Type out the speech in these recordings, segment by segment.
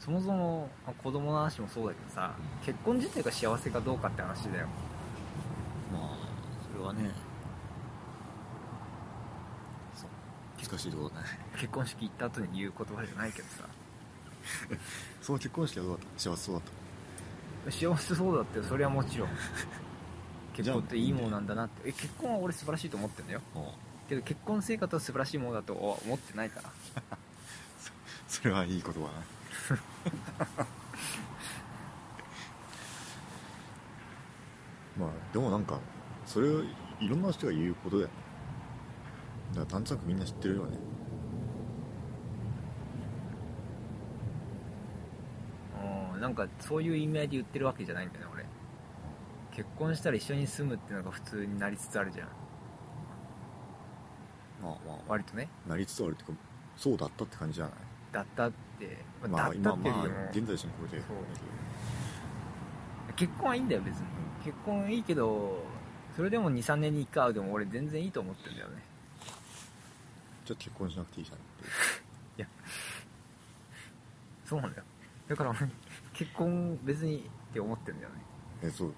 そもそもまあ子供の話もそうだけどさ結婚自体が幸せかどうかって話だよ。まあそれはねそう。難しいところだね。結婚式行った後に言う言葉じゃないけどさ。その結婚式はどうだった？幸せそうだっ幸せそうだってそれはもちろん。結婚っていいものなんだなって。え結婚は俺素晴らしいと思ってんだよ。けど結婚生活は素晴らしいものだとは思ってないから。それはいい言葉だね まあでもなんかそれをいろんな人が言うことだよね。だからなんとなくみんな知ってるよね。うんなんかそういう意味合いで言ってるわけじゃないんだよね俺。結婚したら一緒に住むっていうのが普通になりつつあるじゃん。まあまあ。割とね。なりつつあるっていうかそうだったって感じじゃない？だったって、ままあだったっていうよりも、あ現在進行で。そう。結婚はいいんだよ別に。結婚いいけどそれでも23年に1回会うでも俺全然いいと思ってんだよね。じゃあ結婚しなくていいじゃんっていう。そうなんだよ。だから俺結婚別にって思ってんだよね。えそう。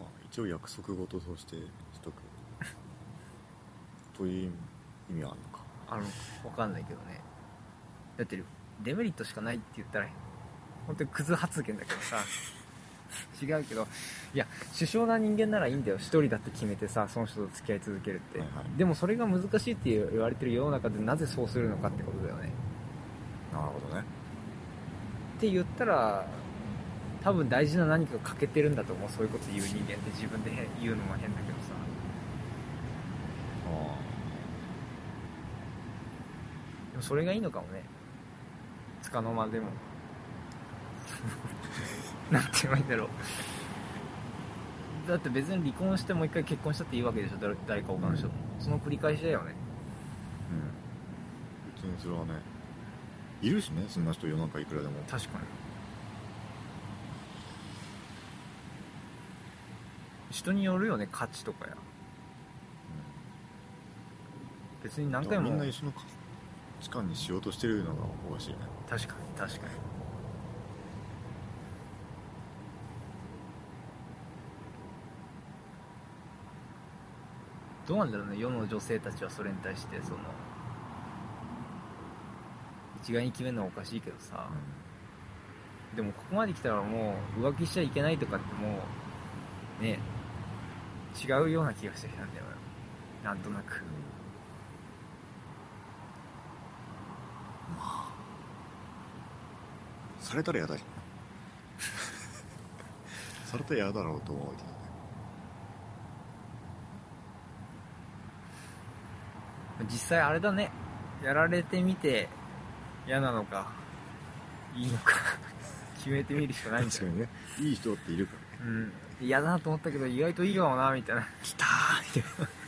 まあ一応約束事としてしとく。という意味はあるのかあの分かんないけどね。だってデメリットしかないって言ったら本当にクズ発言だけどさ 違うけどいや首相な人間ならいいんだよ。一人だって決めてさその人と付き合い続けるって、はいはい。でもそれが難しいって言われてる世の中でなぜそうするのかってことだよね。なるほどね。って言ったら多分大事な何かが欠けてるんだと思う。そういうこと言う人間って。自分で言うのも変だけどさ。あでもそれがいいのかもね。つかの間でも。なんて言えばいいんだろう。だって別に離婚してもう一回結婚したっていいわけでしょ。誰誰か他の人と。その繰り返しだよね。うん。別にそれはね。いるしね。そんな人世の中いくらでも。確かに。人によるよね。価値とかや。別に何回もみんな一緒の価値観にしようとしてるのがおかしいね。確かに確かに。どうなんだろうね世の女性たちはそれに対してその一概に決めるのはおかしいけどさ、でもここまで来たらもう浮気しちゃいけないとかってもうね違うような気がしてきたんだよな。んとなくされたら嫌だじゃんされたら嫌だろうと思うけどね。実際あれだね。やられてみて嫌なのかいいのか 決めてみるしかないんだよ。確かにね。いい人っているからね。うん。嫌だなと思ったけど意外といいかもなみたいな。来たーみたいな